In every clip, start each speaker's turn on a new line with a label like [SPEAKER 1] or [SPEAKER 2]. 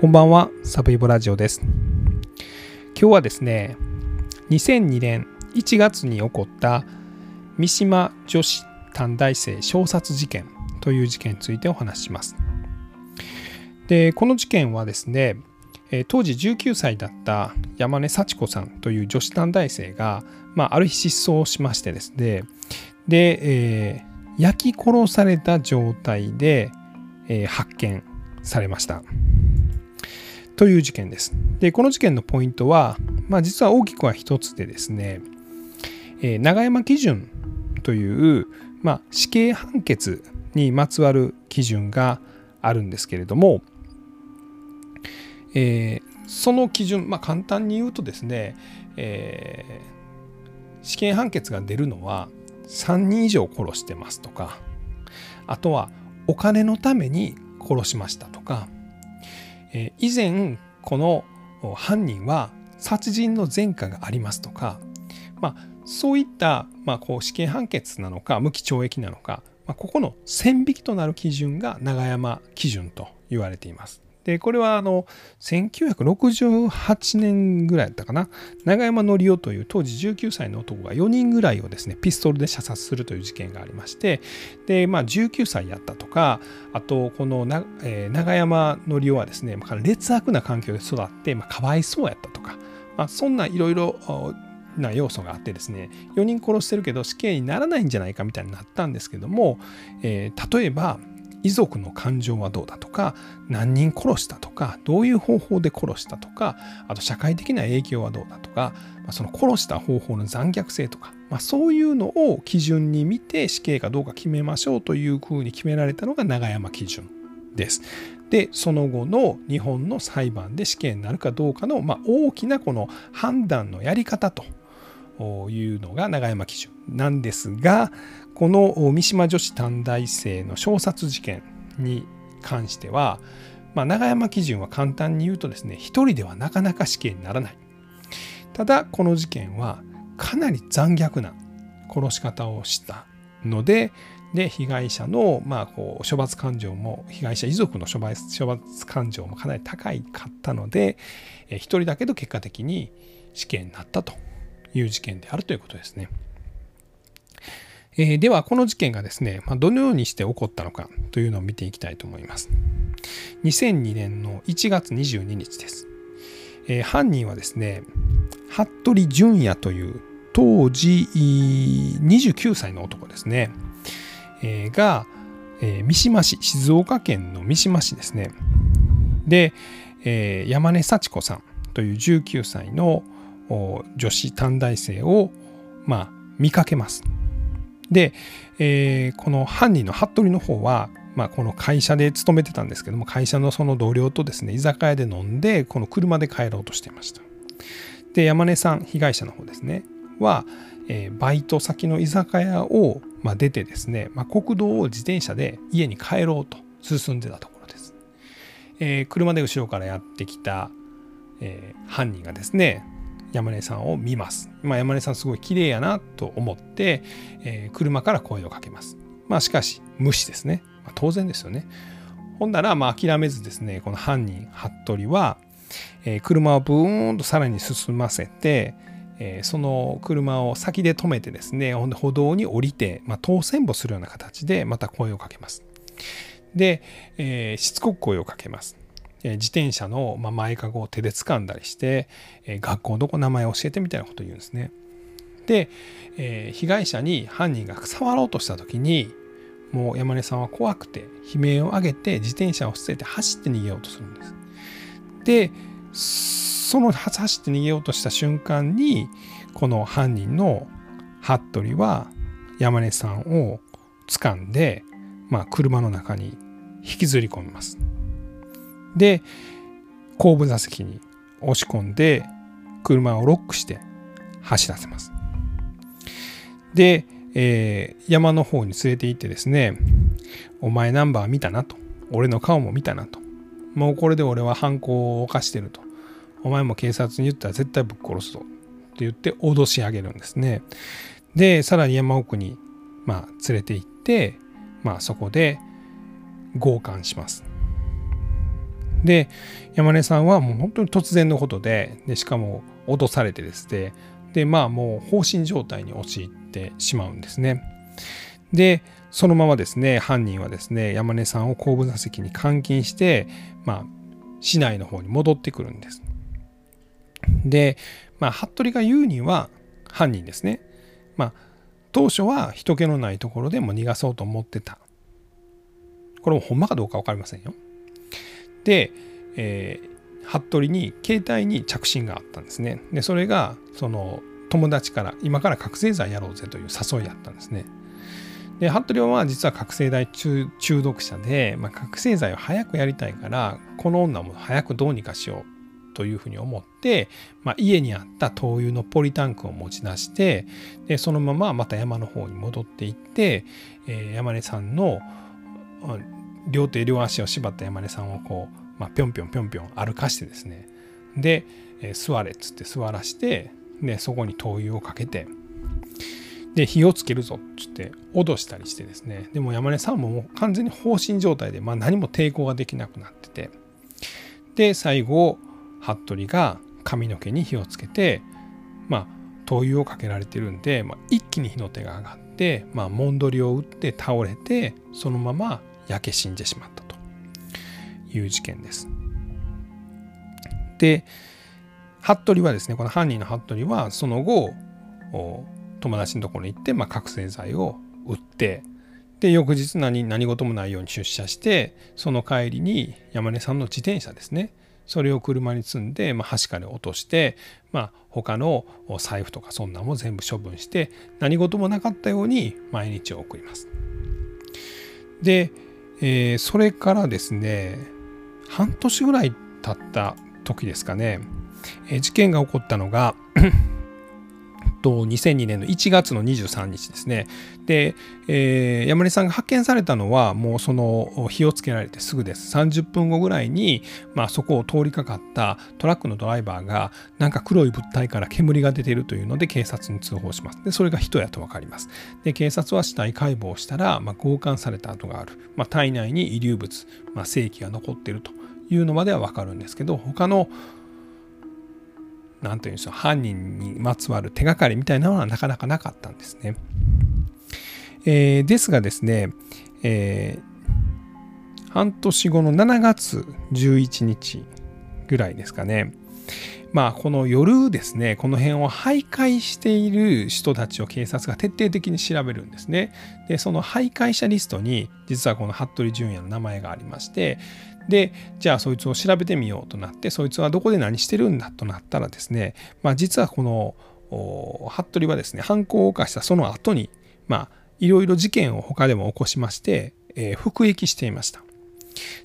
[SPEAKER 1] こんばんは、サブイボラジオです。今日はですね、2002年1月に起こった三島女子短大生衝殺事件という事件についてお話しします。で、この事件はですね、当時19歳だった山根幸子さんという女子短大生が、まあ、ある日失踪しましてですね、で、えー、焼き殺された状態で、えー、発見されました。という事件です。で、この事件のポイントは、まあ、実は大きくは一つでですね、えー、永山基準という、まあ、死刑判決にまつわる基準があるんですけれども、えー、その基準、まあ、簡単に言うとですね、えー、死刑判決が出るのは3人以上殺してますとかあとはお金のために殺しましたとかえ以前この犯人は殺人の前科がありますとか、まあ、そういった、まあ、こう死刑判決なのか無期懲役なのか、まあ、ここの線引きとなる基準が永山基準と言われています。で、これはあの、1968年ぐらいだったかな。永山則夫という当時19歳の男が4人ぐらいをですね、ピストルで射殺するという事件がありまして、で、まあ19歳やったとか、あと、このな、えー、永山則夫はですね、まあ、劣悪な環境で育って、まあ、かわいそうやったとか、まあ、そんないろいろな要素があってですね4人殺してるけど死刑にならないんじゃないかみたいになったんですけども、えー、例えば遺族の感情はどうだとか何人殺したとかどういう方法で殺したとかあと社会的な影響はどうだとか、まあ、その殺した方法の残虐性とか、まあ、そういうのを基準に見て死刑かどうか決めましょうというふうに決められたのが永山基準です。でその後の日本の裁判で死刑になるかどうかの、まあ、大きなこの判断のやり方というのが永山基準なんですがこの三島女子短大生の衝殺事件に関しては、まあ、永山基準は簡単に言うとですね一人ではなかなか死刑にならないただこの事件はかなり残虐な殺し方をしたのでで被害者の、まあ、こう処罰感情も被害者遺族の処罰処罰感情もかなり高いかったので一人だけど結果的に死刑になったという事件であるということですね。えー、では、この事件がですね、まあ、どのようにして起こったのかというのを見ていきたいと思います。2002年の1月22日です。えー、犯人はですね、服部淳也という当時29歳の男ですね、えー、が、えー、三島市、静岡県の三島市ですね。で、えー、山根幸子さんという19歳の女子短大生を、まあ、見かけます。で、えー、この犯人の服部の方は、まあ、この会社で勤めてたんですけども会社のその同僚とですね居酒屋で飲んでこの車で帰ろうとしていました。で山根さん被害者の方ですねは、えー、バイト先の居酒屋を、まあ、出てですね、まあ、国道を自転車で家に帰ろうと進んでたところです、えー、車で後ろからやってきた、えー、犯人がですね山根さんを見ます。まあ、山根さんすごい綺麗やなと思って、えー、車から声をかけます。まあしかし無視ですね。まあ、当然ですよね。ほんならまあ諦めずですね、この犯人、服部は、えー、車をブーンとさらに進ませて、えー、その車を先で止めてですね、ほんで歩道に降りて、まあ、当選簿するような形でまた声をかけます。で、えー、しつこく声をかけます。自転車の前かごを手で掴んだりして学校どこ名前教えてみたいなことを言うんですね。で、被害者に犯人が触ろうとした時にもう山根さんは怖くて悲鳴を上げて自転車を捨てて走って逃げようとするんです。でその走って逃げようとした瞬間にこの犯人の服部は山根さんを掴んで、まあ、車の中に引きずり込みます。で後部座席に押し込んで車をロックして走らせます。で、えー、山の方に連れて行ってですね「お前ナンバー見たな」と「俺の顔も見たな」と「もうこれで俺は犯行を犯してる」と「お前も警察に言ったら絶対ぶっ殺すぞ」って言って脅し上げるんですね。でさらに山奥に、まあ、連れて行って、まあ、そこで強姦します。で山根さんはもう本当に突然のことででしかも脅されてですねでまあもう放心状態に陥ってしまうんですね。でそのままですね犯人はですね山根さんを後部座席に監禁してまあ市内の方に戻ってくるんです。でまあ服部が言うには犯人ですねまあ当初は人気のないところでも逃がそうと思ってたこれもほんまかどうか分かりませんよ。で、えー、服部に携帯に着信があったんですね。でそれがその友達から今から覚醒剤やろうぜという誘いやったんですね。で服部は実は覚醒剤中毒者で、まあ、覚醒剤を早くやりたいからこの女も早くどうにかしようというふうに思って、まあ、家にあった灯油のポリタンクを持ち出してでそのまままた山の方に戻っていって、えー、山根さんの両手両足を縛った山根さんをこう、まあ、ぴょんぴょんぴょんぴょん歩かしてですね。で、えー、座れっつって座らしてでそこに灯油をかけて。で火をつけるぞっつって脅したりしてですね。でも山根さんももう完全に放心状態で、まあ、何も抵抗ができなくなってて。で最後服部が髪の毛に火をつけてまあ灯油をかけられてるんで、まあ、一気に火の手が上がって、まあ、もんどりを打って倒れてそのまま焼け死んでしまったという事件です。で服部はですねこの犯人の服部はその後友達のところに行って、まあ、覚醒剤を売ってで翌日何何事もないように出社してその帰りに山根さんの自転車ですねそれを車に積んで、まあ、橋から落として、まあ、他の財布とかそんなも全部処分して何事もなかったように毎日を送ります。で、えー、それからですね半年ぐらい経った時ですかね、えー、事件が起こったのがと2002年の1月の23日ですね。で、えー、山根さんが発見されたのはもうその火をつけられてすぐです。30分後ぐらいに、まあ、そこを通りかかったトラックのドライバーがなんか黒い物体から煙が出ているというので警察に通報します。でそれが人やと分かります。で警察は死体解剖したら、まあ、強姦された跡がある、まあ、体内に遺留物、まあ、性器が残っているというのまでは分かるんですけど他の何て言うんでしょう犯人にまつわる手がかりみたいなのはなかなかなかったんですね。えー、ですがですね、えー、半年後の7月11日ぐらいですかね、まあこの夜ですねこの辺を徘徊している人たちを警察が徹底的に調べるんですね。でその徘徊者リストに実はこの服部淳也の名前がありましてでじゃあそいつを調べてみようとなってそいつはどこで何してるんだとなったらですね、まあ、実はこの服部はですね犯行を犯したその後にまあいろいろ事件を他でも起こしまして、えー、服役していました。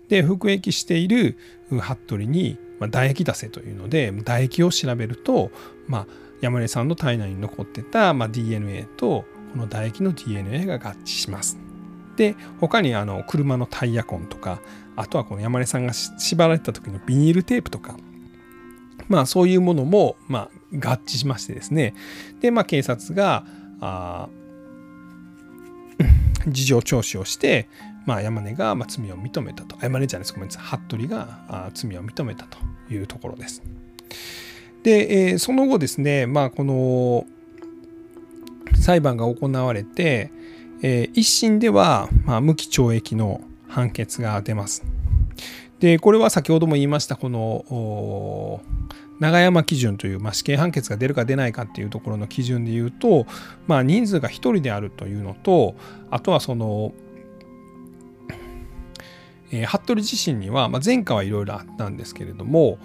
[SPEAKER 1] で服役している服部に、まあ、唾液出せというので唾液を調べると、まあ、山根さんの体内に残ってた、まあ、DNA とこの唾液の DNA が合致します。で他にあの車のタイヤ痕とかあとはこの山根さんが縛られた時のビニールテープとかまあそういうものも、まあ、合致しましてですねでまあ警察があ事情聴取をして、まあ、山根がまあ罪を認めたと山根じゃないですごめんなさい服部があ罪を認めたというところです。で、えー、その後ですね、まあ、この裁判が行われて、えー、一審では、まあ、無期懲役の判決が出ます。でこれは先ほども言いましたこの永山基準という、まあ、死刑判決が出るか出ないかっていうところの基準で言うと、まあ、人数が1人であるというのとあとはその、えー、服部自身には、まあ、前科はいろいろあったんですけれども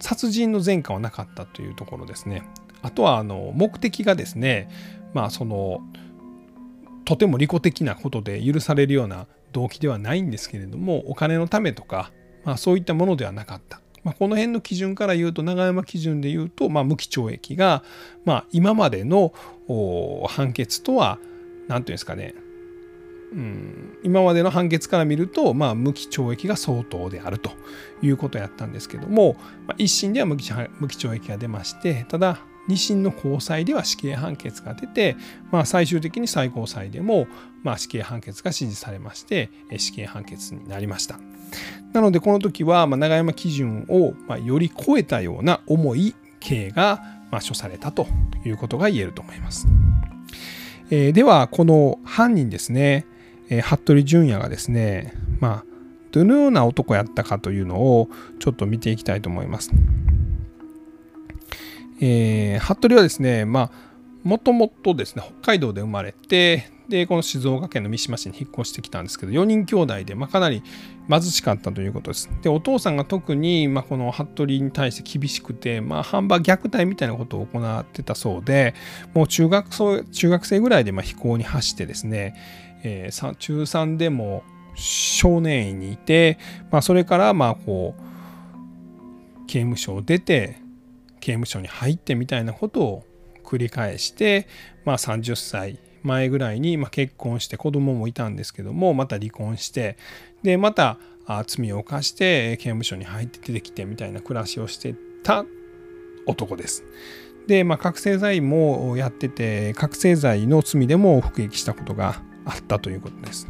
[SPEAKER 1] 殺人の前科はなかったというところですね。あとはあの目的がですねまあそのとても利己的なことで許されるような動機ではないんですけれどもお金のためとか、まあ、そういったものではなかった。まあ、この辺の基準から言うと永山基準で言うと、まあ、無期懲役が、まあ、今までの判決とは何て言うんですかねうん、今までの判決から見ると、まあ、無期懲役が相当であるということやったんですけども、まあ、一審では無期無期懲役が出ましてただ2審の高裁では死刑判決が出て、まあ、最終的に最高裁でも、まあ、死刑判決が支持されまして死刑判決になりました。なのでこの時は、まあ、永山基準を、まあ、より超えたような重い刑が、まあ、処されたということが言えると思います、えー、ではこの犯人ですね、えー、服部淳也がですねまあどのような男やったかというのをちょっと見ていきたいと思います。えー、服部はですね、まあ、もともとですね、北海道で生まれて、で、この静岡県の三島市に引っ越してきたんですけど、4人兄弟で、まあ、かなり貧しかったということです。で、お父さんが特に、まあ、この服部に対して厳しくて、まあ、販売虐待みたいなことを行ってたそうで、もう中学中学生ぐらいでまあ非行に走ってですね、えー、中3でも少年院にいて、まあ、それからまあこう刑務所を出て刑務所に入ってみたいなことを繰り返して、まあ、30歳前ぐらいにま結婚して子供もいたんですけどもまた離婚してでまた罪を犯して刑務所に入って出てきてみたいな暮らしをしてた男です。で、まあ、覚醒剤もやってて覚醒剤の罪でも服役したことがあったということです。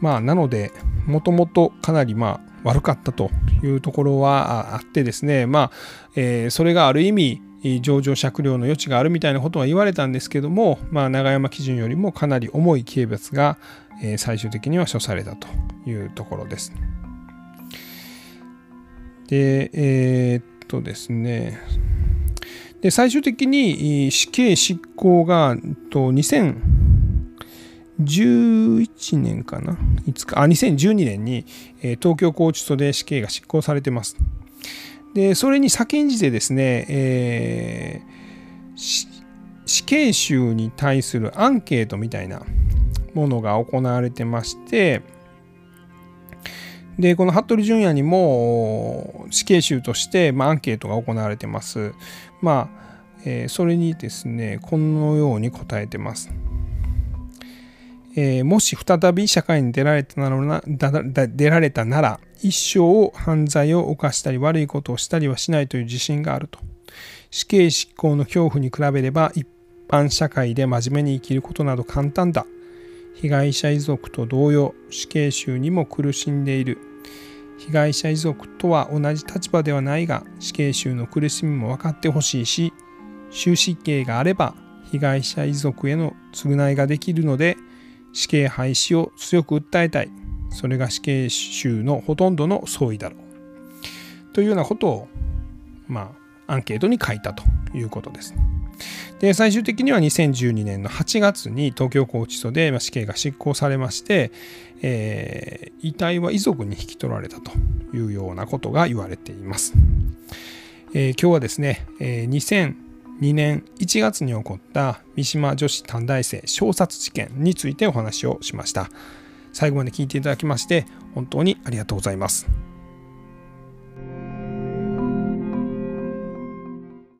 [SPEAKER 1] まあ、なので、もともとかなりまあ悪かったというところはあってですね、まあ、えー、それがある意味、上場酌量の余地があるみたいなことは言われたんですけども、まあ、永山基準よりもかなり重い刑罰が、最終的には処されたというところです。で、えー、っとですね、で最終的に死刑執行が2000 11年かな？いつか、あ、2012年に、えー、東京拘置所で死刑が執行されてます。で、それに先んじてですね、えー、死刑囚に対するアンケートみたいなものが行われてまして、で、この服部淳也にも死刑囚として、まあ、アンケートが行われてます。まあ、えー、それにですね、このように答えてます。えー、もし再び社会に出られたなら出られたなら一生犯罪を犯したり悪いことをしたりはしないという自信があると。死刑執行の恐怖に比べれば一般社会で真面目に生きることなど簡単だ。被害者遺族と同様死刑囚にも苦しんでいる。被害者遺族とは同じ立場ではないが死刑囚の苦しみも分かってほしいし終死刑があれば被害者遺族への償いができるので死刑廃止を強く訴えたい。それが死刑囚のほとんどの総意だろう。というようなことを、まあ、アンケートに書いたということです。で最終的には2012年の8月に東京拘置所で死刑が執行されまして、えー、遺体は遺族に引き取られたというようなことが言われています。えー、今日はですね、えー、2年1月に起こった三島女子短大生小殺事件についてお話をしました。最後まで聞いていただきまして本当にありがとうございます。